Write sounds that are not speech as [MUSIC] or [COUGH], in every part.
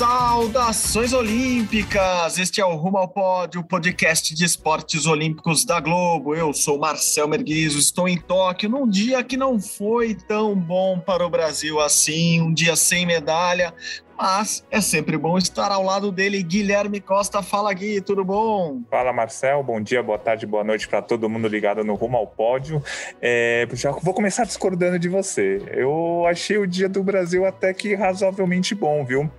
Saudações olímpicas! Este é o Rumo ao Pódio, podcast de esportes olímpicos da Globo. Eu sou Marcel Merguizo, estou em Tóquio num dia que não foi tão bom para o Brasil assim, um dia sem medalha, mas é sempre bom estar ao lado dele, Guilherme Costa. Fala, Gui, tudo bom? Fala, Marcel. Bom dia, boa tarde, boa noite para todo mundo ligado no Rumo ao Pódio. É, já vou começar discordando de você. Eu achei o dia do Brasil até que razoavelmente bom, viu?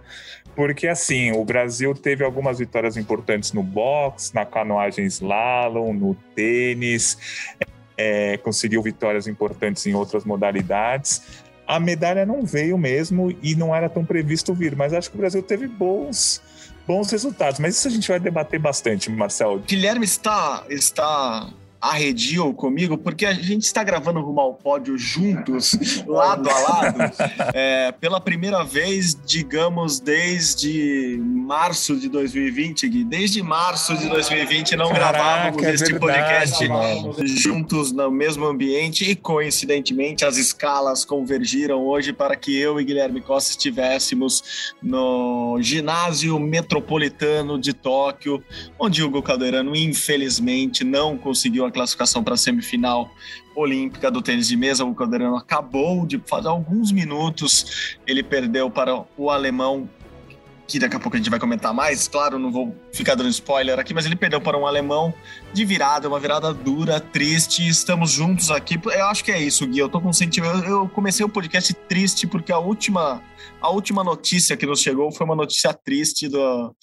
Porque, assim, o Brasil teve algumas vitórias importantes no boxe, na canoagem slalom, no tênis, é, conseguiu vitórias importantes em outras modalidades. A medalha não veio mesmo e não era tão previsto vir, mas acho que o Brasil teve bons, bons resultados. Mas isso a gente vai debater bastante, Marcel. Guilherme está, está arredio comigo, porque a gente está gravando Rumo ao Pódio juntos, [LAUGHS] lado a lado, é, pela primeira vez, digamos, desde março de 2020, Gui. Desde março de 2020 não Caraca, gravávamos é este podcast mano. juntos no mesmo ambiente e, coincidentemente, as escalas convergiram hoje para que eu e Guilherme Costa estivéssemos no ginásio metropolitano de Tóquio, onde Hugo Calderano, infelizmente, não conseguiu classificação para a semifinal olímpica do tênis de mesa. O Calderano acabou de fazer alguns minutos, ele perdeu para o alemão que daqui a pouco a gente vai comentar mais. Claro, não vou ficar dando spoiler aqui, mas ele perdeu para um alemão de virada, uma virada dura, triste. Estamos juntos aqui. Eu acho que é isso, Gui. Eu tô com sentimento. Eu comecei o podcast triste porque a última, a última notícia que nos chegou foi uma notícia triste do,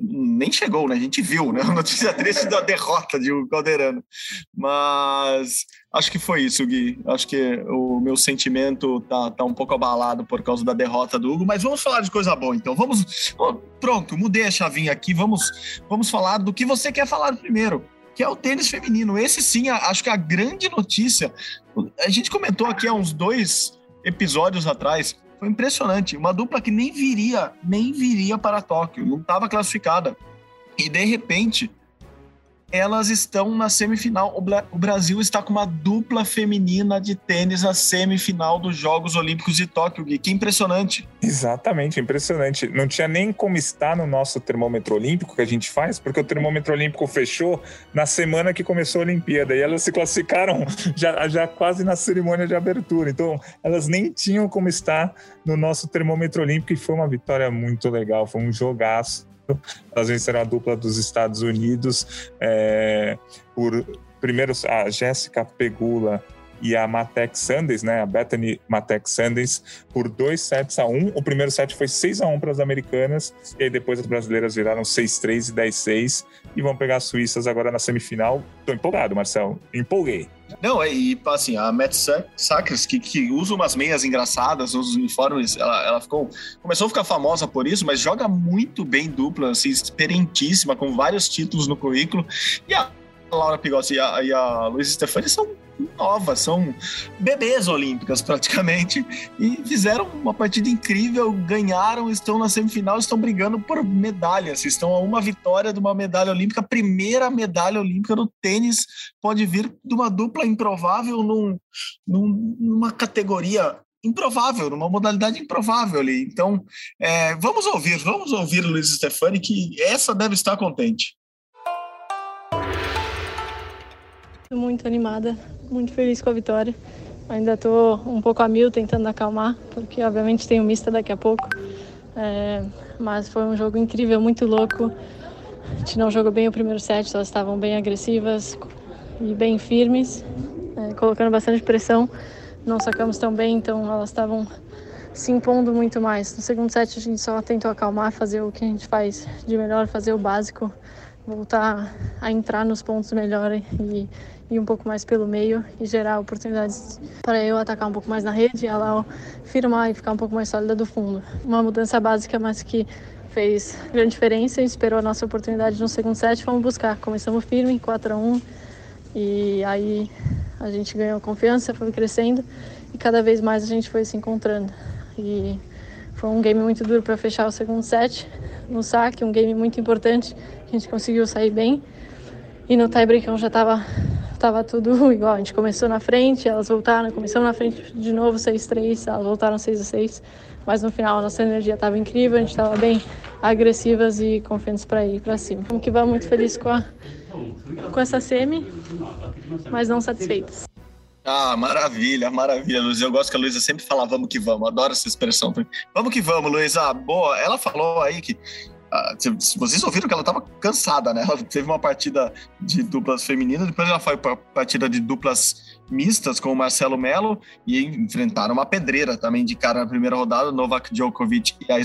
nem chegou, né? A gente viu, né? [LAUGHS] A notícia triste da derrota de Calderano. Mas acho que foi isso, Gui. Acho que o meu sentimento tá, tá um pouco abalado por causa da derrota do Hugo. Mas vamos falar de coisa boa, então. Vamos. Pronto, mudei a chavinha aqui. Vamos, vamos falar do que você quer falar primeiro. Que é o tênis feminino. Esse sim, acho que a grande notícia. A gente comentou aqui há uns dois episódios atrás foi impressionante. Uma dupla que nem viria, nem viria para Tóquio, não estava classificada. E de repente, elas estão na semifinal. O Brasil está com uma dupla feminina de tênis na semifinal dos Jogos Olímpicos de Tóquio, Gui. Que impressionante. Exatamente, impressionante. Não tinha nem como estar no nosso termômetro olímpico que a gente faz, porque o termômetro olímpico fechou na semana que começou a Olimpíada e elas se classificaram [LAUGHS] já, já quase na cerimônia de abertura. Então, elas nem tinham como estar no nosso termômetro olímpico e foi uma vitória muito legal, foi um jogaço elas venceram a dupla dos Estados Unidos é, por primeiro a Jéssica Pegula e a Matek Sanders, né, a Bethany Matek Sanders, por dois sets a um. O primeiro set foi 6 a 1 para as americanas, e aí depois as brasileiras viraram 6-3 e 10-6 e vão pegar as suíças agora na semifinal. Tô empolgado, Marcel. Empolguei. Não, é, e assim, a Matt Sacres, que, que usa umas meias engraçadas, os uniformes, ela, ela ficou. Começou a ficar famosa por isso, mas joga muito bem dupla, assim, experientíssima, com vários títulos no currículo. E a Laura Pigossi e a, e a Luiz Stefani são novas, são bebês olímpicas praticamente, e fizeram uma partida incrível, ganharam, estão na semifinal, estão brigando por medalhas, estão a uma vitória de uma medalha olímpica, primeira medalha olímpica no tênis pode vir de uma dupla improvável num, num, numa categoria improvável, numa modalidade improvável ali. Então, é, vamos ouvir, vamos ouvir Luiz Stefani, que essa deve estar contente. Muito animada, muito feliz com a vitória. Ainda estou um pouco a mil tentando acalmar, porque obviamente tem o mista daqui a pouco. É, mas foi um jogo incrível, muito louco. A gente não jogou bem o primeiro set, elas estavam bem agressivas e bem firmes, é, colocando bastante pressão. Não sacamos tão bem, então elas estavam se impondo muito mais. No segundo set a gente só tentou acalmar, fazer o que a gente faz de melhor, fazer o básico, voltar a entrar nos pontos melhor e ir um pouco mais pelo meio e gerar oportunidades para eu atacar um pouco mais na rede e ela firmar e ficar um pouco mais sólida do fundo. Uma mudança básica, mas que fez grande diferença, esperou a nossa oportunidade no segundo set, vamos buscar. Começamos firme, 4 a 1 e aí a gente ganhou confiança, foi crescendo e cada vez mais a gente foi se encontrando. E foi um game muito duro para fechar o segundo set no saque, um game muito importante. A gente conseguiu sair bem. E no tiebreak já estava tava tudo [LAUGHS] igual. A gente começou na frente, elas voltaram, começamos na frente de novo 6-3, elas voltaram 6 6 mas no final a nossa energia estava incrível, a gente estava bem agressivas e confiantes para ir para cima. Vamos que vamos, muito feliz com, a, com essa semi, mas não satisfeitas. Ah, maravilha, maravilha, Luiz. Eu gosto que a Luísa sempre fala vamos que vamos, adoro essa expressão. Vamos que vamos, Luísa. Boa, ela falou aí que ah, vocês ouviram que ela estava cansada, né? Ela teve uma partida de duplas femininas, depois ela foi para partida de duplas mistas com o Marcelo Melo e enfrentaram uma pedreira também de cara na primeira rodada, Novak Djokovic e a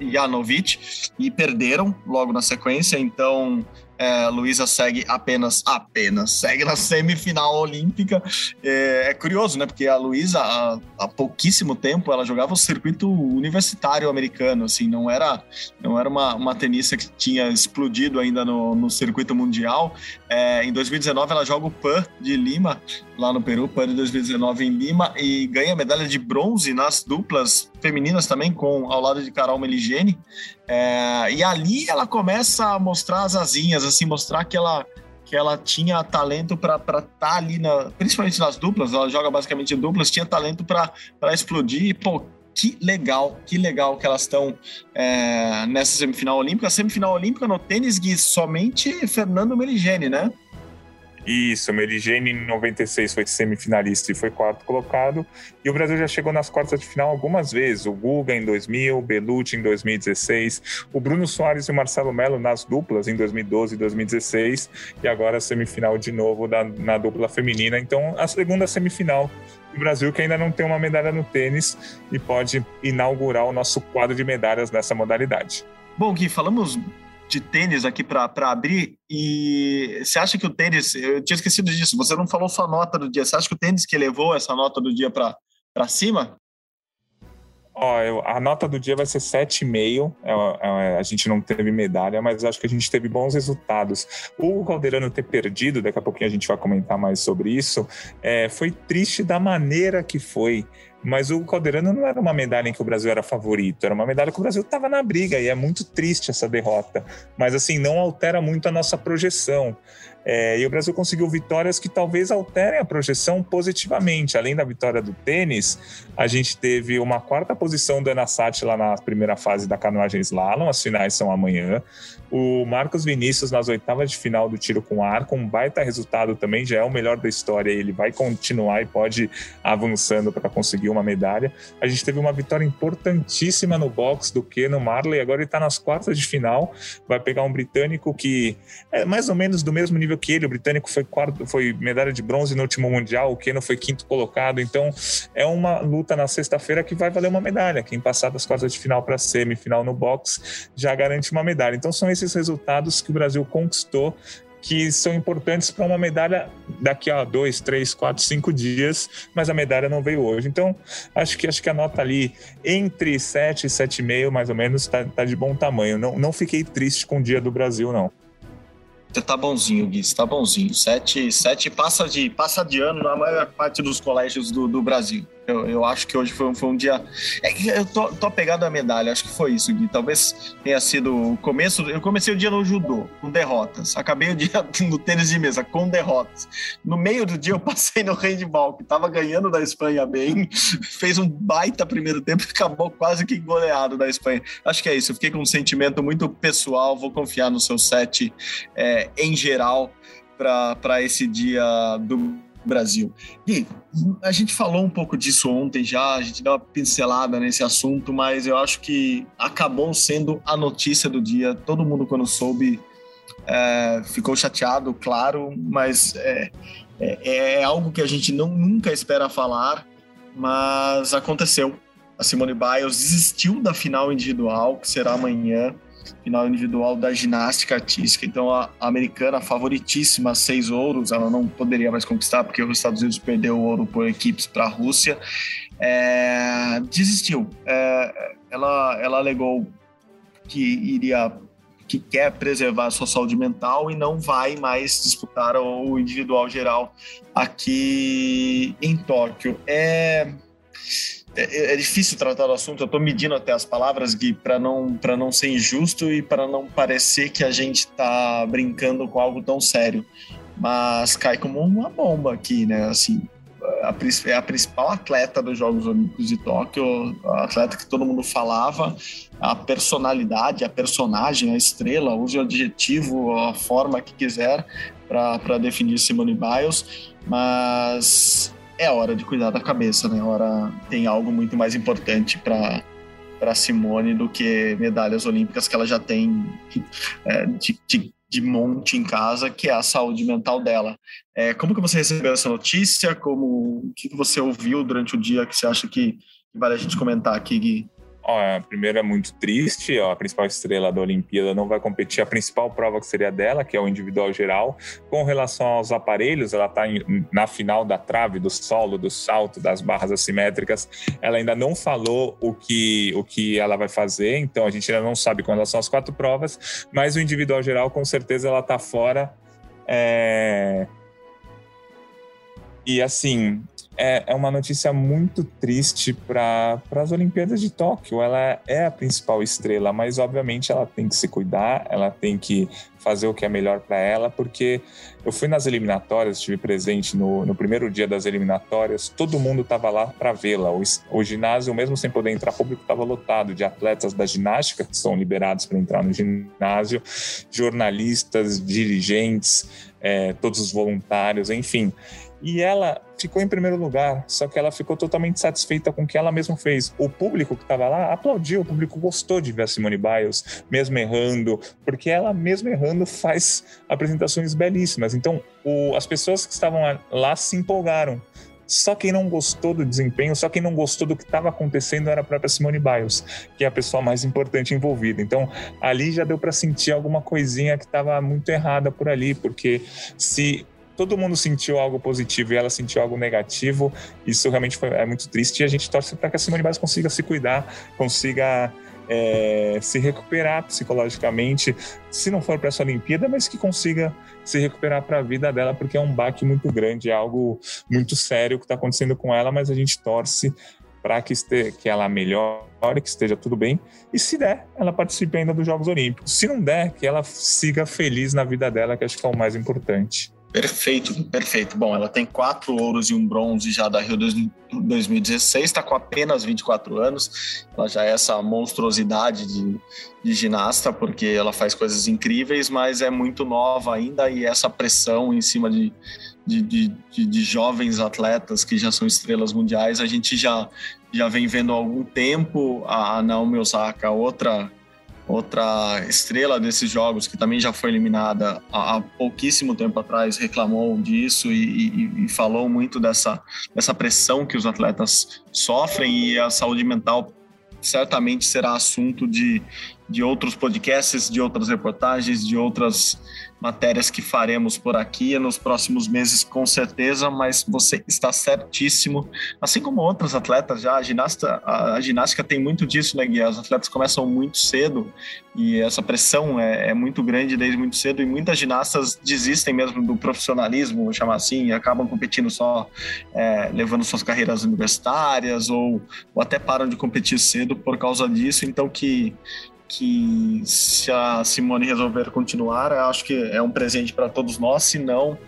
Janovic, e perderam logo na sequência. Então, é, Luísa segue apenas, apenas, segue na semifinal olímpica. É, é curioso, né? Porque a Luísa, há, há, pouquíssimo tempo, ela jogava o circuito universitário americano, assim, não era, não era uma, uma tenista que tinha explodido ainda no, no circuito mundial. É, em 2019, ela joga o PAN de Lima, lá no Peru, PAN de 2019 em Lima, e ganha medalha de bronze nas duplas femininas também, com ao lado de Carol Meligeni. É, e ali ela começa a mostrar as asinhas, assim, mostrar que ela que ela tinha talento para estar tá ali, na, principalmente nas duplas, ela joga basicamente em duplas, tinha talento para explodir. E, pô, que legal, que legal que elas estão é, nessa semifinal olímpica. Semifinal olímpica no tênis, Gui, somente Fernando Meligeni, né? Isso, o Merigene em 96 foi semifinalista e foi quarto colocado. E o Brasil já chegou nas quartas de final algumas vezes. O Guga em 2000, o Belucci em 2016, o Bruno Soares e o Marcelo Melo nas duplas em 2012 e 2016. E agora a semifinal de novo da, na dupla feminina. Então, a segunda semifinal Brasil que ainda não tem uma medalha no tênis e pode inaugurar o nosso quadro de medalhas nessa modalidade. Bom, Gui, falamos de tênis aqui para abrir. E você acha que o tênis, eu tinha esquecido disso, você não falou sua nota do dia. Você acha que o tênis que levou essa nota do dia para cima? Ó, eu, a nota do dia vai ser 7,5. É, é, a gente não teve medalha, mas acho que a gente teve bons resultados. O Caldeirano ter perdido, daqui a pouquinho a gente vai comentar mais sobre isso, é, foi triste da maneira que foi. Mas o Caldeirano não era uma medalha em que o Brasil era favorito, era uma medalha que o Brasil estava na briga e é muito triste essa derrota. Mas assim, não altera muito a nossa projeção. É, e o Brasil conseguiu vitórias que talvez alterem a projeção positivamente. Além da vitória do tênis, a gente teve uma quarta posição da Ana lá na primeira fase da canoagem slalom, as finais são amanhã. O Marcos Vinícius nas oitavas de final do tiro com arco, um baita resultado também, já é o melhor da história. Ele vai continuar e pode avançando para conseguir uma medalha. A gente teve uma vitória importantíssima no box do Keno Marley, agora ele está nas quartas de final, vai pegar um britânico que é mais ou menos do mesmo nível que ele. O britânico foi, quarto, foi medalha de bronze no último mundial, o Keno foi quinto colocado. Então é uma luta na sexta-feira que vai valer uma medalha. Quem passar das quartas de final para semifinal no box já garante uma medalha. Então são esses resultados que o Brasil conquistou que são importantes para uma medalha daqui a dois, três, quatro, cinco dias, mas a medalha não veio hoje. Então, acho que acho que a nota ali entre 7 e 7,5, mais ou menos, está tá de bom tamanho. Não, não fiquei triste com o dia do Brasil, não. Você tá bonzinho, Gui, você tá bonzinho. Sete, sete passa, de, passa de ano na maior parte dos colégios do, do Brasil. Eu, eu acho que hoje foi, um, foi um dia. É, eu tô, tô apegado à medalha, acho que foi isso, Gui. Talvez tenha sido o começo. Eu comecei o dia no judô, com derrotas. Acabei o dia [LAUGHS] no tênis de mesa, com derrotas. No meio do dia, eu passei no handball, que tava ganhando da Espanha bem, [LAUGHS] fez um baita primeiro tempo e acabou quase que goleado da Espanha. Acho que é isso. Eu fiquei com um sentimento muito pessoal. Vou confiar no seu set é, em geral para esse dia do Brasil. E a gente falou um pouco disso ontem já, a gente deu uma pincelada nesse assunto, mas eu acho que acabou sendo a notícia do dia. Todo mundo, quando soube, é, ficou chateado, claro, mas é, é, é, algo que a gente não, nunca espera falar, mas aconteceu. A Simone Biles desistiu da final individual, que será amanhã final individual da ginástica artística. Então, a, americana favoritíssima, seis ouros, ela não poderia mais conquistar, porque os Estados Unidos perdeu o ouro por equipes para a Rússia. É, desistiu. É, ela, ela alegou que iria que quer preservar a sua saúde mental e não vai mais disputar o individual geral aqui em Tóquio. É é, é, difícil tratar o assunto. Eu estou medindo até as palavras, Gui, para não, não ser injusto e para não parecer que a gente está brincando com algo tão sério. Mas cai como uma bomba aqui, né? Assim, a, é a principal atleta dos Jogos Olímpicos de Tóquio, a atleta que todo mundo falava, a personalidade, a personagem, a estrela, use o adjetivo, a forma que quiser para definir Simone Biles, mas é hora de cuidar da cabeça, né? Hora tem algo muito mais importante para para Simone do que medalhas olímpicas que ela já tem é, de, de, de, monte em casa, que é a saúde mental dela. É, como que você recebeu essa notícia? Como o que você ouviu durante o dia que você acha que, vale a gente comentar aqui, Gui? Ó, a primeira é muito triste, ó, a principal estrela da Olimpíada não vai competir a principal prova que seria dela, que é o individual geral. Com relação aos aparelhos, ela está na final da trave, do solo, do salto, das barras assimétricas. Ela ainda não falou o que, o que ela vai fazer, então a gente ainda não sabe com relação às quatro provas, mas o individual geral, com certeza, ela está fora. É... E assim, é, é uma notícia muito triste para as Olimpíadas de Tóquio. Ela é a principal estrela, mas obviamente ela tem que se cuidar, ela tem que fazer o que é melhor para ela, porque eu fui nas eliminatórias, estive presente no, no primeiro dia das eliminatórias, todo mundo estava lá para vê-la. O, o, ginásio, mesmo sem poder entrar público, estava lotado de atletas da ginástica que são liberados para entrar no ginásio, jornalistas, dirigentes, é, todos os voluntários, enfim. E ela ficou em primeiro lugar, só que ela ficou totalmente satisfeita com o que ela mesma fez. O público que estava lá aplaudiu, o público gostou de ver a Simone Biles, mesmo errando, porque ela mesmo errando faz apresentações belíssimas. Então, o, as pessoas que estavam lá se empolgaram. Só quem não gostou do desempenho, só quem não gostou do que estava acontecendo era a própria Simone Biles, que é a pessoa mais importante envolvida. Então, ali já deu para sentir alguma coisinha que estava muito errada por ali, porque se todo mundo sentiu algo positivo e ela sentiu algo negativo. Isso realmente foi, é muito triste e a gente torce para que a Simone Biles consiga se cuidar, consiga é, se recuperar psicologicamente, se não for para essa Olimpíada, mas que consiga se recuperar para a vida dela, porque é um baque muito grande, é algo muito sério que está acontecendo com ela, mas a gente torce para que, que ela melhore, que esteja tudo bem, e se der, ela participe ainda dos Jogos Olímpicos. Se não der, que ela siga feliz na vida dela, que acho que é o mais importante. Perfeito, perfeito. Bom, ela tem quatro ouros e um bronze já da Rio 2016, está com apenas 24 anos. Ela já é essa monstruosidade de, de, ginasta, porque ela faz coisas incríveis, mas é muito nova ainda e essa pressão em cima de, de, de, de jovens atletas que já são estrelas mundiais, a gente já, já vem vendo há algum tempo. A Naomi Osaka, outra outra estrela desses jogos, que também já foi eliminada há, pouquíssimo tempo atrás, reclamou disso e, e, e, falou muito dessa, dessa pressão que os atletas sofrem e a saúde mental certamente será assunto de, de outros podcasts, de outras reportagens, de outras matérias que faremos por aqui nos próximos meses, com certeza, mas você está certíssimo. Assim como outros atletas já, a, ginasta, a, a ginástica tem muito disso, né, Gui? Os atletas começam muito cedo e essa pressão é, é, muito grande desde muito cedo e muitas ginastas desistem mesmo do profissionalismo, vou chamar assim, e acabam competindo só é, levando suas carreiras universitárias ou, ou até param de competir cedo por causa disso, então que que se a Simone resolver continuar, eu acho que é um presente para todos nós, se não,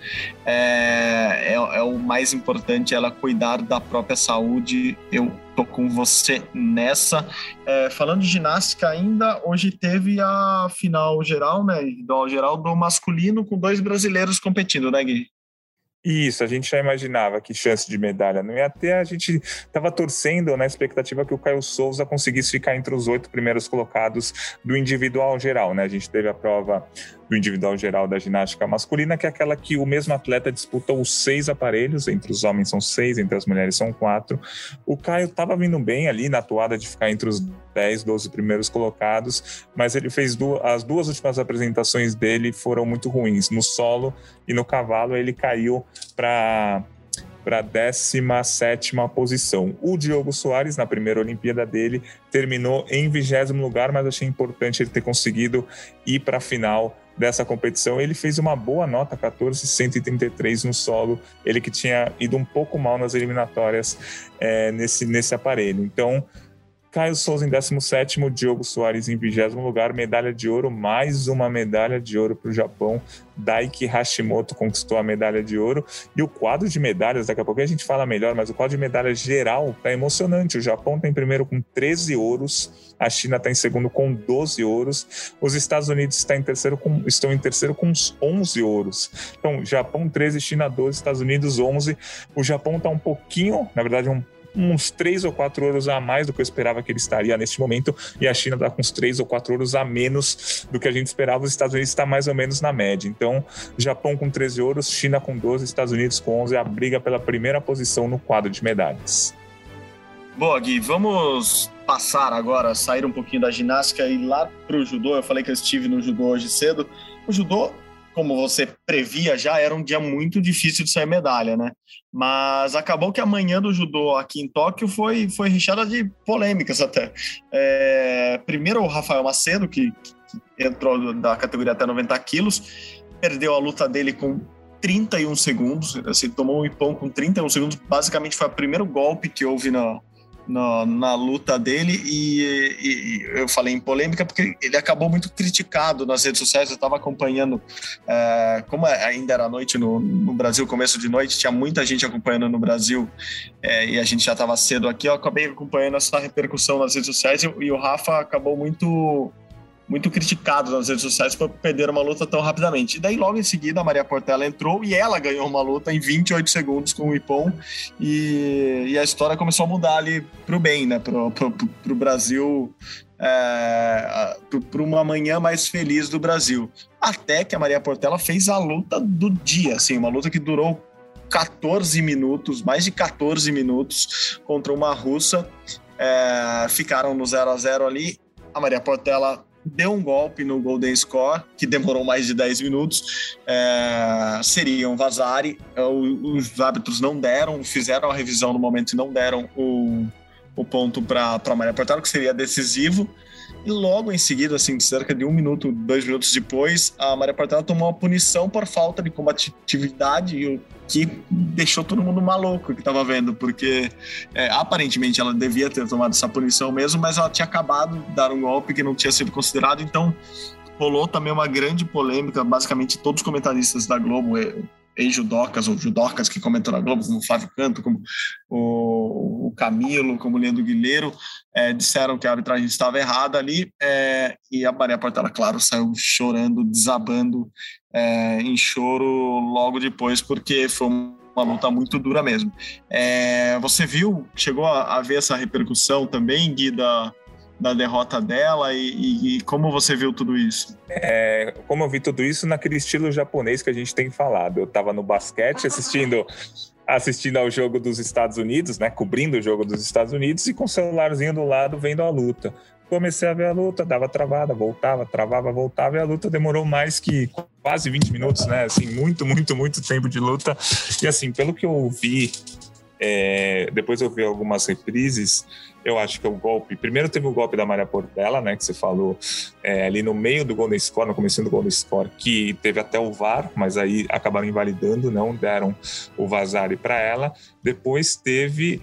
é, é, é, o mais importante ela cuidar da própria saúde. Eu tô com você nessa. É, falando de ginástica ainda, hoje teve a final geral, né, do geral do masculino com dois brasileiros competindo, né, Gui? Isso, a gente já imaginava que chance de medalha não ia ter. A gente estava torcendo na expectativa que o Caio Souza conseguisse ficar entre os oito primeiros colocados do individual geral. Né? A gente teve a prova do individual geral da ginástica masculina, que é aquela que o mesmo atleta disputa os seis aparelhos, entre os homens são seis, entre as mulheres são quatro. O Caio estava vindo bem ali na toada de ficar entre os 10, 12 primeiros colocados, mas ele fez duas, as duas últimas apresentações dele foram muito ruins. No solo e no cavalo, ele caiu para para a 17 posição. O Diogo Soares, na primeira Olimpíada dele, terminou em vigésimo lugar, mas achei importante ele ter conseguido ir para a final dessa competição. Ele fez uma boa nota, 14,133 no solo. Ele que tinha ido um pouco mal nas eliminatórias é, nesse, nesse aparelho. Então, Caio Souza em 17, Diogo Soares em 20 lugar, medalha de ouro, mais uma medalha de ouro para o Japão. Daiki Hashimoto conquistou a medalha de ouro. E o quadro de medalhas, daqui a pouco a gente fala melhor, mas o quadro de medalhas geral está emocionante. O Japão está em primeiro com 13 ouros, a China está em segundo com 12 ouros, os Estados Unidos está em terceiro com, estão em terceiro com 11 ouros. Então, Japão 13, China 12, Estados Unidos 11. O Japão está um pouquinho, na verdade, um uns três ou quatro ouros a mais do que eu esperava que ele estaria neste momento, e a China está com uns três ou quatro ouros a menos do que a gente esperava. Os Estados Unidos está mais ou menos na média. Então, Japão com 13 ouros, China com 12, Estados Unidos com 11, a briga pela primeira posição no quadro de medalhas. Boa, Gui, vamos passar agora, sair um pouquinho da ginástica e ir lá o judô. Eu falei que eu estive no judô hoje cedo. O judô como você previa já, era um dia muito difícil de sair medalha, né? Mas acabou que a manhã do judô aqui em Tóquio foi, foi recheada de polêmicas até. É, primeiro o Rafael Macedo, que, que entrou da categoria até 90 quilos, perdeu a luta dele com 31 segundos, assim, tomou um ipão com 31 segundos, basicamente foi o primeiro golpe que houve na, na, na luta dele e, e, eu falei em polêmica porque ele acabou muito criticado nas redes sociais. Eu estava acompanhando, é, como ainda era noite no, no, Brasil, começo de noite, tinha muita gente acompanhando no Brasil é, e a gente já estava cedo aqui. Eu acabei acompanhando essa repercussão nas redes sociais e, e o Rafa acabou muito muito criticado nas redes sociais por perder uma luta tão rapidamente. E daí, logo em seguida, a Maria Portela entrou e ela ganhou uma luta em 28 segundos com o Ipon. E, e a história começou a mudar ali para o bem, né? Para o Brasil, é, para uma manhã mais feliz do Brasil. Até que a Maria Portela fez a luta do dia, assim, uma luta que durou 14 minutos, mais de 14 minutos, contra uma russa. É, ficaram no 0 a 0 ali. A Maria Portela deu um golpe no Golden Score, que demorou mais de 10 minutos, é, seria um Vazari. É, os árbitros não deram, fizeram a revisão no momento e não deram o, o ponto para a Maria Portela, que seria decisivo. E logo em seguida, assim, cerca de um minuto, dois minutos depois, a Maria Portela tomou uma punição por falta de combatividade e o que deixou todo mundo maluco que estava vendo, porque é, aparentemente ela devia ter tomado essa punição mesmo, mas ela tinha acabado de dar um golpe que não tinha sido considerado, então rolou também uma grande polêmica, basicamente todos os comentaristas da Globo, é, ex-judocas ou judocas que comentam na Globo, como o Flávio Canto, como o, Camilo, como o Leandro Guilheiro, é, disseram que a arbitragem estava errada ali, é, e a Maria Portela, claro, saiu chorando, desabando é, em choro logo depois, porque foi uma luta muito dura mesmo. É, você viu, chegou a, a, ver essa repercussão também, Gui, da, da derrota dela e, e, e, como você viu tudo isso? É, como eu vi tudo isso naquele estilo japonês que a gente tem falado. Eu estava no basquete assistindo assistindo ao jogo dos Estados Unidos, né, cobrindo o jogo dos Estados Unidos e com o celularzinho do lado vendo a luta. Comecei a ver a luta, dava travada, voltava, travava, voltava e a luta demorou mais que quase 20 minutos, né? Assim, muito, muito, muito tempo de luta. E assim, pelo que eu vi, é, depois eu vi algumas reprises, eu acho que o golpe. Primeiro teve o golpe da Maria Portela, né? Que você falou é, ali no meio do Golden Score, no começo do Golden Score, que teve até o VAR, mas aí acabaram invalidando, não deram o Vazari para ela. Depois teve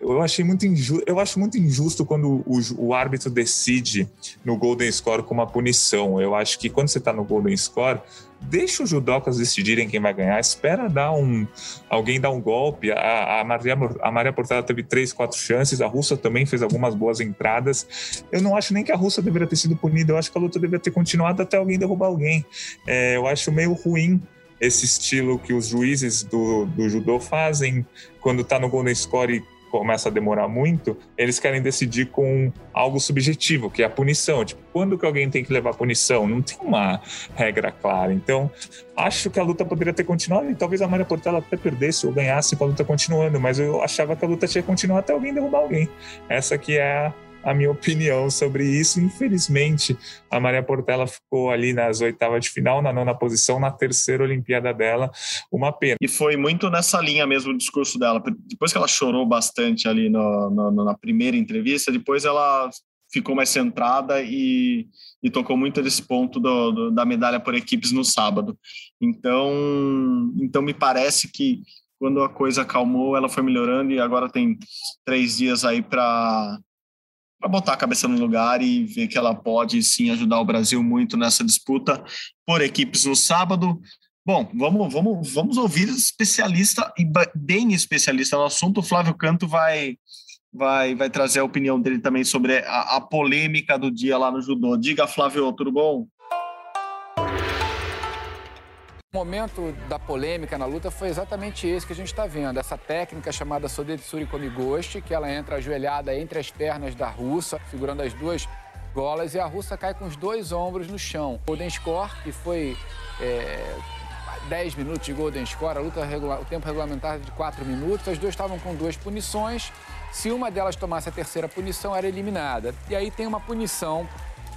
eu achei muito injusto. Eu acho muito injusto quando o, o, árbitro decide no Golden Score com uma punição. Eu acho que quando você está no Golden Score, deixa os judocas decidirem quem vai ganhar. Espera dar um alguém dar um golpe. A, a Maria a Maria Portela teve três, quatro chances. A Russa também fez algumas boas entradas. Eu não acho nem que a Russa deveria ter sido punida. Eu acho que a luta deveria ter continuado até alguém derrubar alguém. É, eu acho meio ruim esse estilo que os juízes do, do judô fazem quando está no Golden Score começa a demorar muito, eles querem decidir com algo subjetivo, que é a punição. Tipo, quando que alguém tem que levar punição? Não tem uma regra clara. Então, acho que a luta poderia ter continuado e talvez a Maria Portela até perdesse ou ganhasse com a luta continuando, mas eu achava que a luta tinha que continuar até alguém derrubar alguém. Essa que é a a minha opinião sobre isso. Infelizmente, a Maria Portela ficou ali nas oitavas de final, na nona posição, na terceira Olimpíada dela. Uma pena. E foi muito nessa linha mesmo o discurso dela. Depois que ela chorou bastante ali no, no, na primeira entrevista, depois ela ficou mais centrada e, e tocou muito nesse ponto do, do, da medalha por equipes no sábado. Então, então me parece que quando a coisa acalmou, ela foi melhorando e agora tem três dias aí para para botar a cabeça no lugar e ver que ela pode sim ajudar o Brasil muito nessa disputa por equipes no sábado. Bom, vamos, vamos, vamos ouvir especialista e bem especialista no assunto. O Flávio Canto vai, vai, vai trazer a opinião dele também sobre a, a polêmica do dia lá no judô. Diga, Flávio, tudo bom? O momento da polêmica na luta foi exatamente esse que a gente está vendo. Essa técnica chamada Sodetsuri Komigoshi, que ela entra ajoelhada entre as pernas da russa, segurando as duas golas, e a russa cai com os dois ombros no chão. Golden Score, que foi é, 10 minutos de Golden Score, a luta regular, o tempo regulamentar de 4 minutos, as duas estavam com duas punições. Se uma delas tomasse a terceira punição, era eliminada. E aí tem uma punição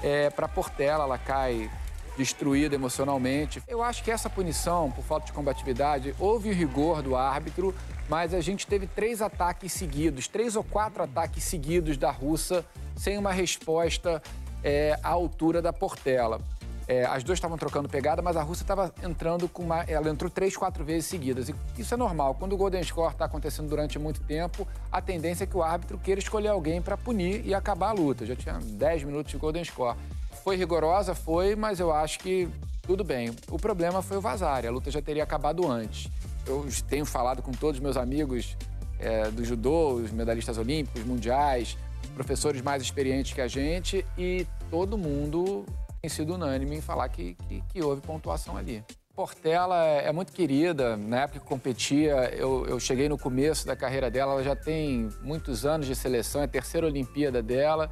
é, para Portela, ela cai destruído emocionalmente. Eu acho que essa punição, por falta de combatividade, houve o rigor do árbitro, mas a gente teve três ataques seguidos, três ou quatro ataques seguidos da russa, sem uma resposta é, à altura da Portela. É, as duas estavam trocando pegada, mas a Rússia estava entrando com uma. Ela entrou três, quatro vezes seguidas. E isso é normal. Quando o Golden Score está acontecendo durante muito tempo, a tendência é que o árbitro queira escolher alguém para punir e acabar a luta. Já tinha 10 minutos de Golden Score. Foi rigorosa? Foi, mas eu acho que tudo bem. O problema foi o vazar. A luta já teria acabado antes. Eu tenho falado com todos os meus amigos é, do judô, os medalhistas olímpicos, mundiais, professores mais experientes que a gente, e todo mundo tem sido unânime em falar que, que, que houve pontuação ali. Portela é, é muito querida, na época que competia, eu, eu, cheguei no começo da carreira dela, ela já tem muitos anos de seleção, é a terceira Olimpíada dela.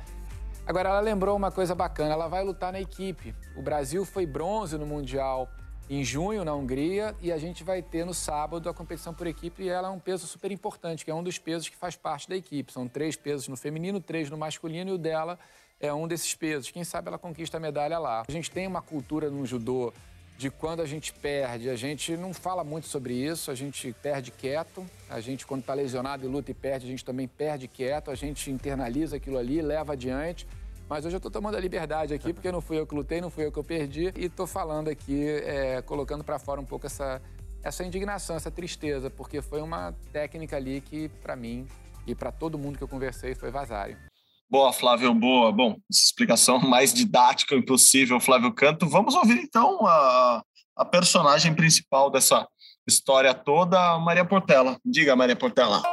Agora, ela lembrou uma coisa bacana, ela vai lutar na equipe. O Brasil foi bronze no Mundial em junho na Hungria e a gente vai ter no sábado a competição por equipe e ela é um peso super importante, que é um dos pesos que faz parte da equipe. São três pesos no feminino, três no masculino e o dela é um desses pesos. Quem sabe ela conquista a medalha lá. A gente tem uma cultura no judô de quando a gente perde, a gente não fala muito sobre isso, a gente perde quieto, a gente quando está lesionado e luta e perde, a gente também perde quieto, a gente internaliza aquilo ali, leva adiante. Mas hoje eu estou tomando a liberdade aqui, porque não fui eu que lutei, não fui eu que eu perdi. E estou falando aqui, é, colocando para fora um pouco essa, essa indignação, essa tristeza, porque foi uma técnica ali que, para mim e para todo mundo que eu conversei, foi vazário. Boa, Flávio, boa. Bom, explicação [LAUGHS] mais didática impossível, Flávio Canto. Vamos ouvir então a, a personagem principal dessa história toda, Maria Portela. Diga, Maria Portela.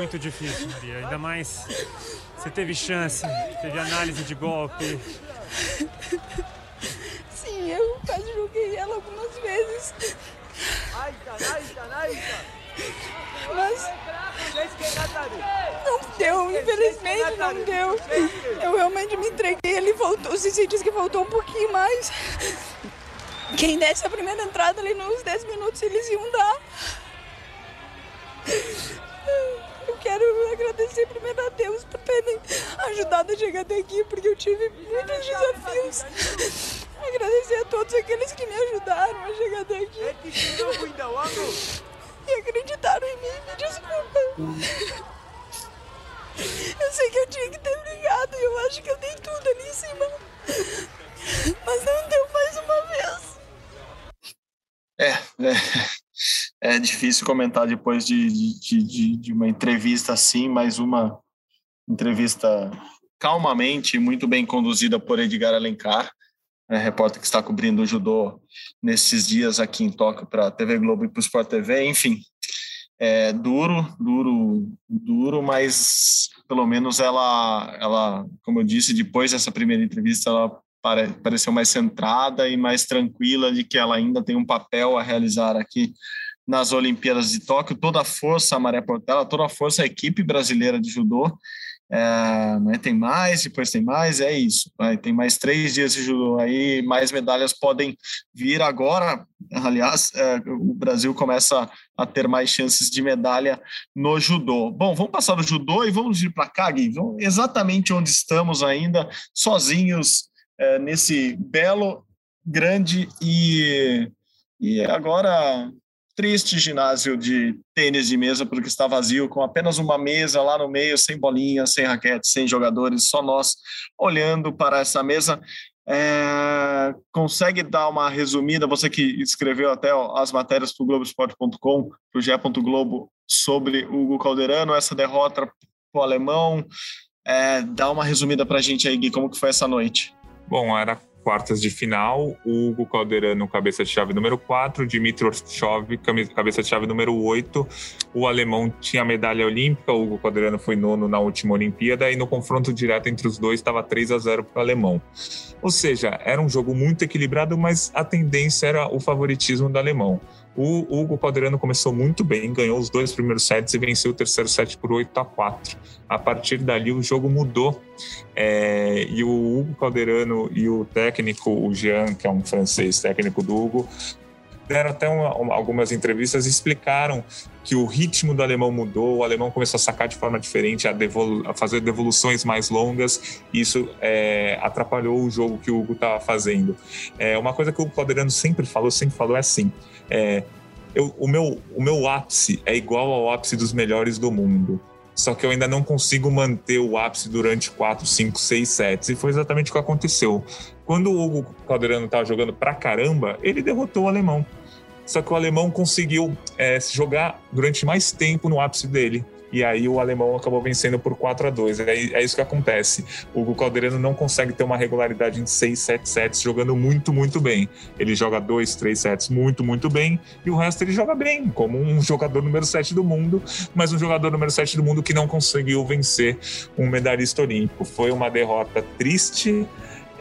Muito difícil, Maria. Ainda mais você teve chance, teve análise de golpe. Sim, eu quase joguei ela algumas vezes. Mas não deu, infelizmente não deu. Eu realmente me entreguei, ele voltou, o Cici disse que voltou um pouquinho mais. Quem desse a primeira entrada ali nos 10 minutos eles iam dar quero agradecer primeiro a Deus por ter me ajudado a chegar até aqui, porque eu tive muitos desafios. Agradecer a todos aqueles que me ajudaram a chegar até aqui. E acreditaram em mim, me desculpa. Eu sei que eu tinha que ter brigado e eu acho que eu dei tudo ali em cima. Mas não deu mais uma vez. É, é é difícil comentar depois de, de, de, de uma entrevista assim, mais uma entrevista calmamente, muito bem conduzida por Edgar Alencar, é, repórter que está cobrindo o judô nesses dias aqui em Tóquio para a TV Globo e para o Sport TV. Enfim, é duro, duro, duro, mas pelo menos ela, ela, como eu disse, depois dessa primeira entrevista, ela pare, pareceu mais centrada e mais tranquila de que ela ainda tem um papel a realizar aqui nas Olimpíadas de Tóquio, toda a força a Maria Portela, toda a força a equipe brasileira de judô. É, né, tem mais, depois tem mais, é isso. Né, tem mais três dias de judô aí, mais medalhas podem vir agora. Aliás, é, o Brasil começa a ter mais chances de medalha no judô. Bom, vamos passar do judô e vamos ir para cá, Gui. Vamos exatamente onde estamos ainda, sozinhos é, nesse belo, grande e, e agora triste ginásio de tênis de mesa, porque está vazio, com apenas uma mesa lá no meio, sem bolinha, sem raquete, sem jogadores, só nós olhando para essa mesa. É, consegue dar uma resumida, você que escreveu até as matérias para o Globoesporte.com, para o Gé. Globo, sobre Hugo Calderano, essa derrota para o alemão, é, dá uma resumida para a gente aí, Gui, como que foi essa noite? Bom, era quartas de final, Hugo Calderano, cabeça de chave número 4, Dmitry Orchov, cabeça de chave número 8. O alemão tinha medalha olímpica, Hugo Calderano foi nono na última Olimpíada, e no confronto direto entre os dois estava 3 a 0 para o alemão. Ou seja, era um jogo muito equilibrado, mas a tendência era o favoritismo do alemão. O Hugo Calderano começou muito bem, ganhou os dois primeiros sets e venceu o terceiro set por 8 a 4. A partir dali, o jogo mudou é, e o Hugo Calderano e o técnico, o Jean, que é um francês técnico do Hugo, deram até uma, uma, algumas entrevistas e explicaram que o ritmo do alemão mudou, o alemão começou a sacar de forma diferente, a, devolu a fazer devoluções mais longas, e isso é, atrapalhou o jogo que o Hugo estava fazendo. É, uma coisa que o Calderano sempre falou, sempre falou é assim, é, eu, o, meu, o meu ápice é igual ao ápice dos melhores do mundo. Só que eu ainda não consigo manter o ápice durante 4, 5, 6 sets. E foi exatamente o que aconteceu. Quando o Hugo Calderano estava jogando pra caramba, ele derrotou o alemão. Só que o alemão conseguiu é, jogar durante mais tempo no ápice dele e aí o alemão acabou vencendo por 4 a 2 é, é isso que acontece. O Hugo Calderano não consegue ter uma regularidade em 6, 7 sets jogando muito, muito bem. Ele joga 2, 3 sets muito, muito bem, e o resto ele joga bem, como um jogador número 7 do mundo, mas um jogador número 7 do mundo que não conseguiu vencer um medalhista olímpico. Foi uma derrota triste,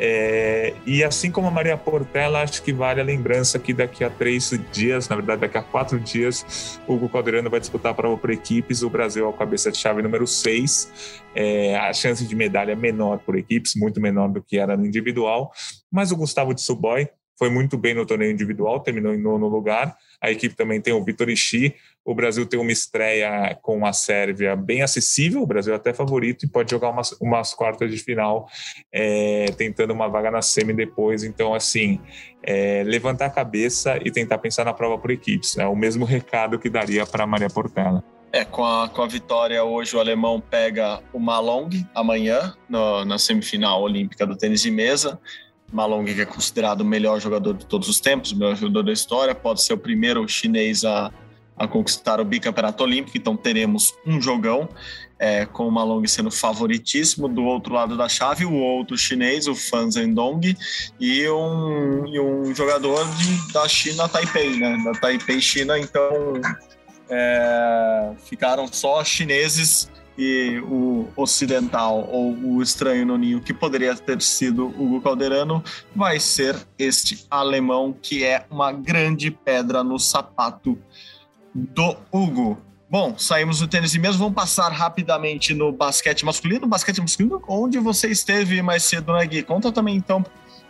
é, e assim como a Maria Portela, acho que vale a lembrança que daqui a três dias, na verdade daqui a quatro dias, o Hugo Calderano vai disputar prova por equipes. O Brasil é o cabeça de chave número seis. É, a chance de medalha é menor por equipes, muito menor do que era no individual. Mas o Gustavo de Suboy foi muito bem no torneio individual, terminou em nono lugar. A equipe também tem o Vitor Ishi. O Brasil tem uma estreia com a Sérvia bem acessível, o Brasil é até favorito e pode jogar umas, umas quartas de final, é, tentando uma vaga na semi depois. Então, assim, é, levantar a cabeça e tentar pensar na prova por equipes. É o mesmo recado que daria para Maria Portela. É, com a, com a vitória hoje, o alemão pega o Malong amanhã, no, na semifinal olímpica do tênis de mesa. Malong, que é considerado o melhor jogador de todos os tempos, o melhor jogador da história, pode ser o primeiro chinês a, a conquistar o bicampeonato olímpico, então teremos um jogão, é, com o Malong sendo favoritíssimo, do outro lado da chave, o outro chinês, o Fan Zhendong, e um, e um jogador de, da China Taipei, né, da Taipei China, então é, ficaram só chineses e o ocidental ou o estranho no ninho que poderia ter sido Hugo Calderano vai ser este alemão que é uma grande pedra no sapato do Hugo. Bom, saímos do tênis de mesa, vamos passar rapidamente no basquete masculino. Basquete masculino, onde você esteve mais cedo, né, Gui? Conta também, então,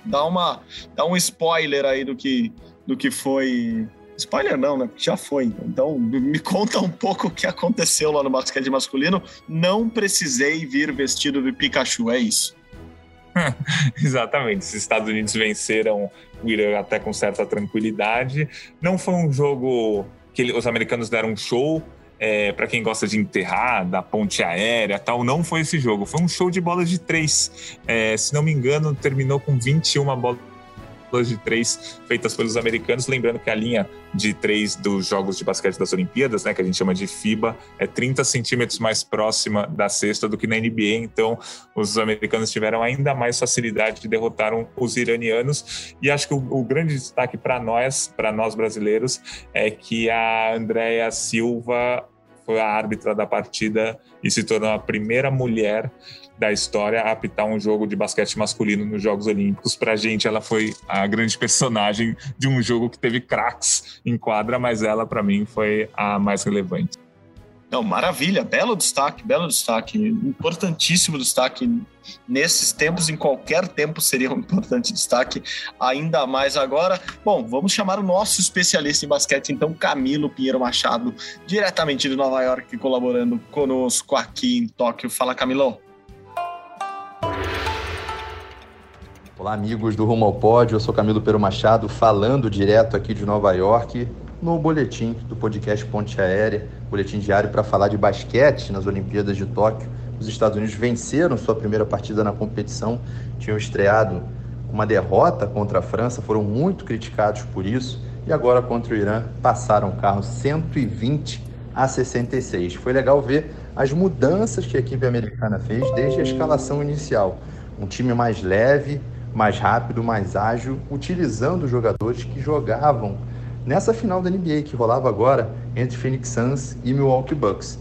dá, uma, dá um spoiler aí do que, do que foi Spoiler não, né? Já foi. Então, [LAUGHS] me conta um pouco o que aconteceu lá no basquete masculino. Não precisei vir vestido de Pikachu, é isso. [LAUGHS] Exatamente. Os Estados Unidos venceram o Irã até com certa tranquilidade. Não foi um jogo que os americanos deram um show. É, para quem gosta de enterrar, da ponte aérea tal, não foi esse jogo. Foi um show de bolas de três. É, se não me engano, terminou com 21 bolas de três feitas pelos americanos. Lembrando que a linha de três dos Jogos de Basquete das Olimpíadas, né, que a gente chama de FIBA, é 30 centímetros mais próxima da cesta do que na NBA. Então, os americanos tiveram ainda mais facilidade de derrotar os iranianos. E acho que o, o grande destaque para nós, para nós brasileiros, é que a Andréa Silva foi a árbitra da partida e se tornou a primeira mulher da história apitar um jogo de basquete masculino nos Jogos Olímpicos. Para a gente, ela foi a grande personagem de um jogo que teve craques em quadra, mas ela, para mim, foi a mais relevante. Não, maravilha, belo destaque, belo destaque, importantíssimo destaque nesses tempos, em qualquer tempo seria um importante destaque, ainda mais agora. Bom, vamos chamar o nosso especialista em basquete, então, Camilo Pinheiro Machado, diretamente de Nova York, colaborando conosco aqui em Tóquio. Fala, Camilão. Olá, amigos do Rumo ao Pódio. Eu sou Camilo Pero Machado, falando direto aqui de Nova York, no boletim do podcast Ponte Aérea, boletim diário para falar de basquete nas Olimpíadas de Tóquio. Os Estados Unidos venceram sua primeira partida na competição, tinham estreado uma derrota contra a França, foram muito criticados por isso, e agora contra o Irã passaram o carro 120 a 66. Foi legal ver as mudanças que a equipe americana fez desde a escalação inicial. Um time mais leve, mais rápido, mais ágil, utilizando jogadores que jogavam nessa final da NBA que rolava agora entre Phoenix Suns e Milwaukee Bucks.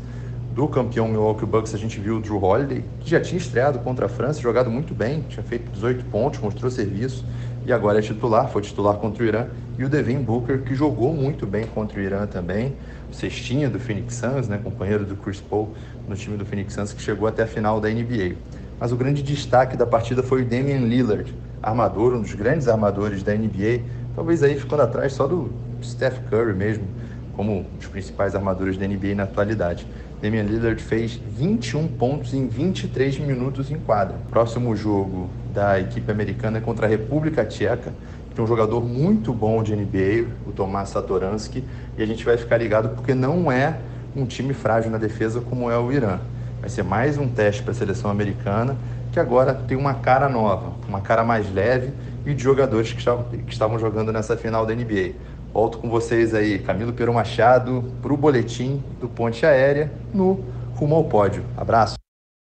Do campeão Milwaukee Bucks a gente viu o Drew Holiday, que já tinha estreado contra a França, jogado muito bem, tinha feito 18 pontos, mostrou serviço e agora é titular, foi titular contra o Irã. E o Devin Booker, que jogou muito bem contra o Irã também, o cestinha do Phoenix Suns, né, companheiro do Chris Paul no time do Phoenix Suns, que chegou até a final da NBA. Mas o grande destaque da partida foi o Damian Lillard, armador, um dos grandes armadores da NBA, talvez aí ficando atrás só do Steph Curry mesmo, como os principais armadores da NBA na atualidade. Damian Lillard fez 21 pontos em 23 minutos em quadra. Próximo jogo da equipe americana é contra a República Tcheca, que tem um jogador muito bom de NBA, o Tomás Satoransky, e a gente vai ficar ligado porque não é um time frágil na defesa como é o Irã. Vai ser mais um teste para a seleção americana, que agora tem uma cara nova, uma cara mais leve e de jogadores que estavam jogando nessa final da NBA. Volto com vocês aí, Camilo Pero Machado, para o boletim do Ponte Aérea no Rumo ao Pódio. Abraço.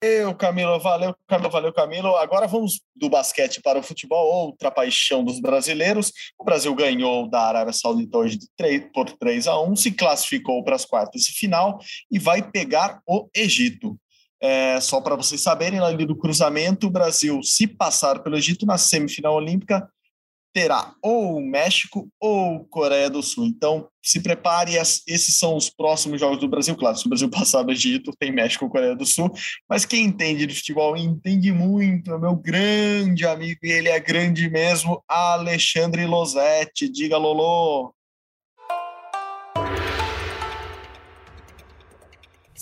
Eu, Camilo, valeu, Camilo, valeu, Camilo. Agora vamos do basquete para o futebol, outra paixão dos brasileiros. O Brasil ganhou da Arábia Saudita hoje por 3 a 1, se classificou para as quartas de final e vai pegar o Egito. É, só para vocês saberem, linha do cruzamento, o Brasil, se passar pelo Egito na semifinal olímpica, terá ou México ou Coreia do Sul. Então, se prepare, esses são os próximos jogos do Brasil. Claro, se o Brasil [LAUGHS] passar do Egito, tem México ou Coreia do Sul. Mas quem entende de futebol entende muito. É meu grande amigo, e ele é grande mesmo, Alexandre Losetti. Diga, Lolo.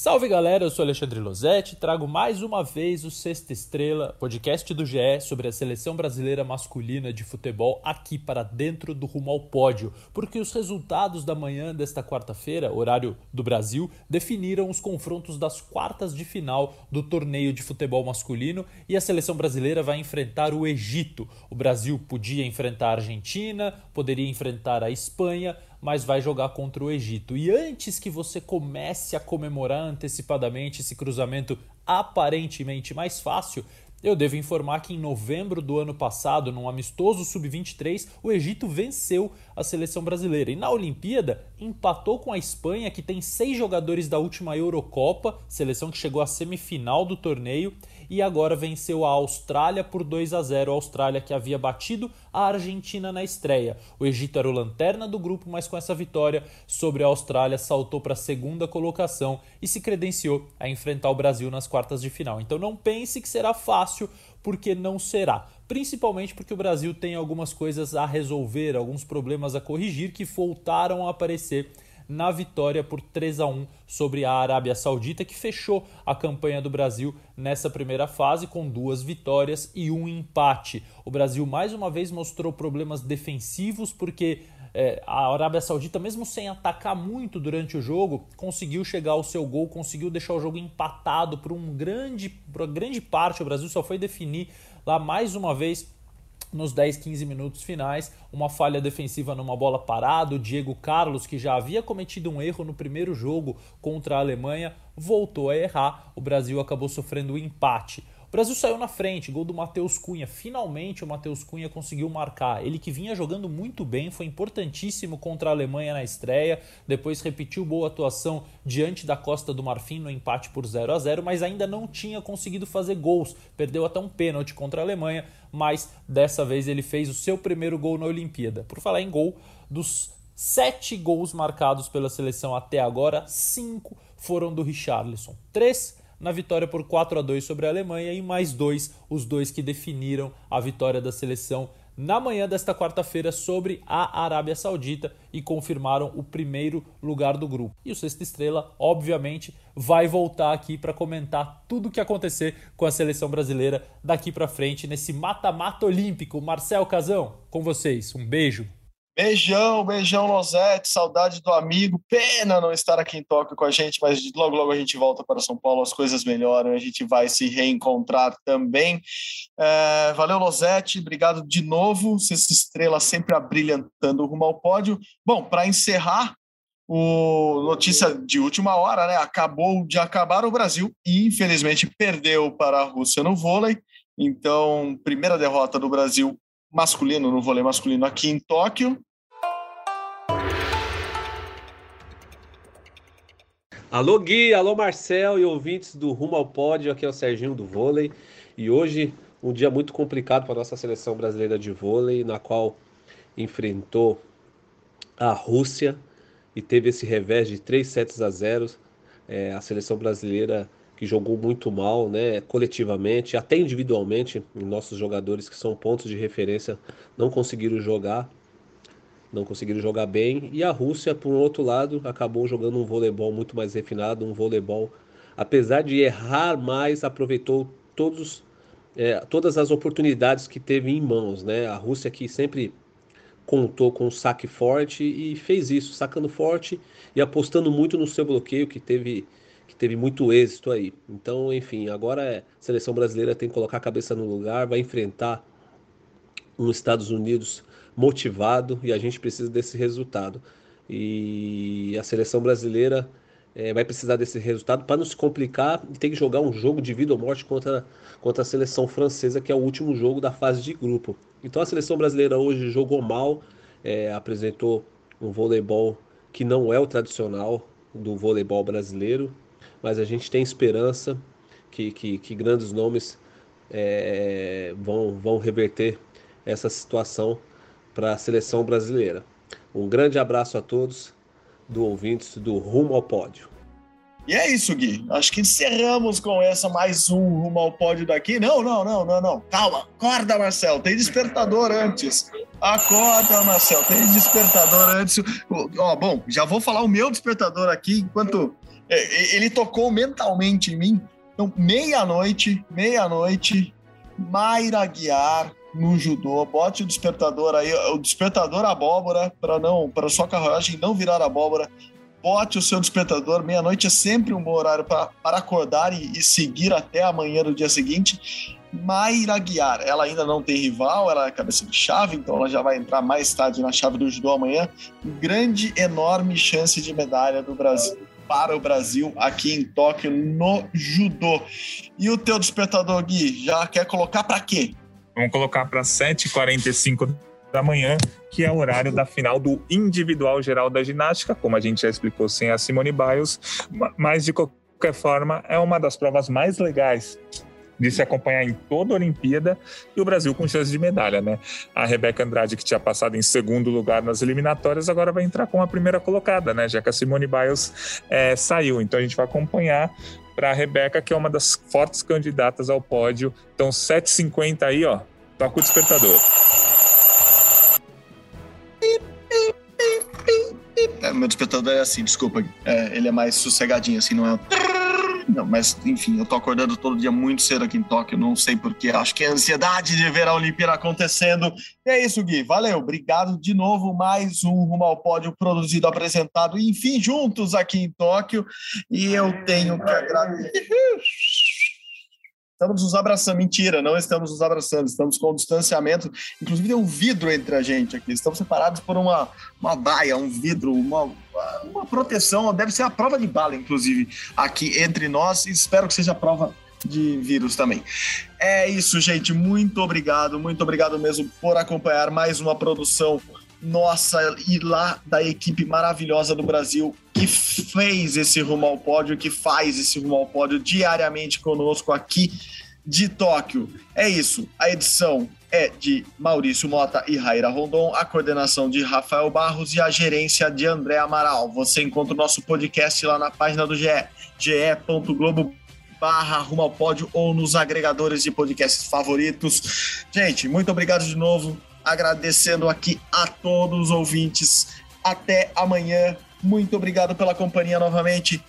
Salve galera, eu sou Alexandre Losetti trago mais uma vez o Sexta Estrela, podcast do GE sobre a seleção brasileira masculina de futebol aqui para dentro do rumo ao pódio, porque os resultados da manhã desta quarta-feira, horário do Brasil, definiram os confrontos das quartas de final do torneio de futebol masculino e a seleção brasileira vai enfrentar o Egito. O Brasil podia enfrentar a Argentina, poderia enfrentar a Espanha, mas vai jogar contra o Egito. E antes que você comece a comemorar antecipadamente esse cruzamento aparentemente mais fácil, eu devo informar que em novembro do ano passado, num amistoso sub-23, o Egito venceu a seleção brasileira. E na Olimpíada, empatou com a Espanha, que tem seis jogadores da última Eurocopa, seleção que chegou à semifinal do torneio, e agora venceu a Austrália por 2 a 0. A Austrália que havia batido a Argentina na estreia. O Egito era o lanterna do grupo, mas com essa vitória sobre a Austrália saltou para a segunda colocação e se credenciou a enfrentar o Brasil nas quartas de final. Então não pense que será fácil, porque não será principalmente porque o Brasil tem algumas coisas a resolver, alguns problemas a corrigir que voltaram a aparecer na vitória por 3 a 1 sobre a Arábia Saudita, que fechou a campanha do Brasil nessa primeira fase com duas vitórias e um empate. O Brasil mais uma vez mostrou problemas defensivos porque é, a Arábia Saudita, mesmo sem atacar muito durante o jogo, conseguiu chegar ao seu gol, conseguiu deixar o jogo empatado por um grande, por grande parte. O Brasil só foi definir lá mais uma vez nos 10, 15 minutos finais, uma falha defensiva numa bola parada. O Diego Carlos, que já havia cometido um erro no primeiro jogo contra a Alemanha, voltou a errar. O Brasil acabou sofrendo o um empate. O Brasil saiu na frente, gol do Matheus Cunha. Finalmente o Matheus Cunha conseguiu marcar. Ele que vinha jogando muito bem, foi importantíssimo contra a Alemanha na estreia, depois repetiu boa atuação diante da Costa do Marfim no empate por 0 a 0, mas ainda não tinha conseguido fazer gols. Perdeu até um pênalti contra a Alemanha, mas dessa vez ele fez o seu primeiro gol na Olimpíada. Por falar em gol, dos Sete gols marcados pela seleção até agora, cinco foram do Richarlison. Três na vitória por 4 a 2 sobre a Alemanha e mais dois, os dois que definiram a vitória da seleção na manhã desta quarta-feira sobre a Arábia Saudita e confirmaram o primeiro lugar do grupo. E o Sexta Estrela, obviamente, vai voltar aqui para comentar tudo o que acontecer com a seleção brasileira daqui para frente nesse mata-mata olímpico. Marcel Casão, com vocês. Um beijo. Beijão, beijão, Losete, saudade do amigo. Pena não estar aqui em Tóquio com a gente, mas logo, logo a gente volta para São Paulo, as coisas melhoram, a gente vai se reencontrar também. É, valeu, Losete, obrigado de novo. Sexta estrela sempre abrilhantando rumo ao pódio. Bom, para encerrar, o notícia de última hora, né? Acabou de acabar o Brasil e infelizmente perdeu para a Rússia no vôlei. Então, primeira derrota do Brasil masculino, no vôlei masculino aqui em Tóquio. Alô Gui, alô Marcel e ouvintes do Rumo ao Pódio, aqui é o Serginho do vôlei. E hoje um dia muito complicado para a nossa seleção brasileira de vôlei, na qual enfrentou a Rússia e teve esse revés de 3 sets a 0. É, a seleção brasileira que jogou muito mal, né, coletivamente, até individualmente, nossos jogadores que são pontos de referência não conseguiram jogar, não conseguiram jogar bem, e a Rússia, por outro lado, acabou jogando um voleibol muito mais refinado, um voleibol, apesar de errar mais, aproveitou todos, é, todas as oportunidades que teve em mãos, né, a Rússia que sempre contou com um saque forte e fez isso, sacando forte e apostando muito no seu bloqueio, que teve que teve muito êxito aí. Então, enfim, agora é, a seleção brasileira tem que colocar a cabeça no lugar, vai enfrentar um Estados Unidos motivado e a gente precisa desse resultado. E a seleção brasileira é, vai precisar desse resultado para não se complicar e ter que jogar um jogo de vida ou morte contra, contra a seleção francesa, que é o último jogo da fase de grupo. Então a seleção brasileira hoje jogou mal, é, apresentou um voleibol que não é o tradicional do voleibol brasileiro, mas a gente tem esperança que, que, que grandes nomes é, vão, vão reverter essa situação para a seleção brasileira. Um grande abraço a todos do ouvintes do Rumo ao Pódio. E é isso, Gui. Acho que encerramos com essa mais um Rumo ao Pódio daqui. Não, não, não, não, não. Calma, acorda, Marcel. Tem despertador antes. Acorda, Marcel. Tem despertador antes. Ó, bom, já vou falar o meu despertador aqui enquanto ele tocou mentalmente em mim. Então, meia-noite, meia-noite, Mayra Guiar no judô. Bote o despertador aí, o despertador abóbora, para não, para sua carruagem não virar abóbora. Bote o seu despertador. Meia-noite é sempre um bom horário para acordar e, e seguir até amanhã do dia seguinte. Mayra Guiar, ela ainda não tem rival, ela é cabeça de chave, então ela já vai entrar mais tarde na chave do judô amanhã. Grande, enorme chance de medalha do Brasil para o Brasil aqui em Tóquio no judô. E o teu despertador, Gui, já quer colocar para quê? Vamos colocar para 7h45 da manhã, que é o horário da final do individual geral da ginástica, como a gente já explicou sem a Simone Biles, mas de qualquer forma é uma das provas mais legais de se acompanhar em toda a Olimpíada e o Brasil com chance de medalha, né? A Rebeca Andrade, que tinha passado em segundo lugar nas eliminatórias, agora vai entrar com a primeira colocada, né? Já que a Simone Biles é, saiu. Então a gente vai acompanhar para a Rebeca, que é uma das fortes candidatas ao pódio. Então 7,50 aí, ó. Toca o despertador. É, meu despertador é assim, desculpa. É, ele é mais sossegadinho, assim, não é. Não, mas enfim, eu tô acordando todo dia muito cedo aqui em Tóquio, não sei porquê. Acho que é a ansiedade de ver a Olimpíada acontecendo. E é isso, Gui. Valeu. Obrigado de novo. Mais um Rumo ao Pódio produzido, apresentado, enfim, juntos aqui em Tóquio. E eu tenho que agradecer. Estamos nos abraçando. Mentira, não estamos nos abraçando, estamos com distanciamento. Inclusive, tem um vidro entre a gente aqui. Estamos separados por uma, uma baia, um vidro, uma, uma proteção. Deve ser a prova de bala, inclusive, aqui entre nós. Espero que seja a prova de vírus também. É isso, gente. Muito obrigado, muito obrigado mesmo por acompanhar mais uma produção nossa e lá da equipe maravilhosa do Brasil que fez esse rumo ao pódio, que faz esse rumo ao pódio diariamente conosco aqui de Tóquio. É isso, a edição é de Maurício Mota e Raira Rondon, a coordenação de Rafael Barros e a gerência de André Amaral. Você encontra o nosso podcast lá na página do GE, ge.globo barra rumo ao pódio ou nos agregadores de podcasts favoritos. Gente, muito obrigado de novo. Agradecendo aqui a todos os ouvintes. Até amanhã. Muito obrigado pela companhia novamente.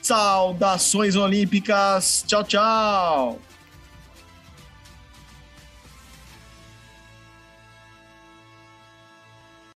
Saudações olímpicas. Tchau, tchau.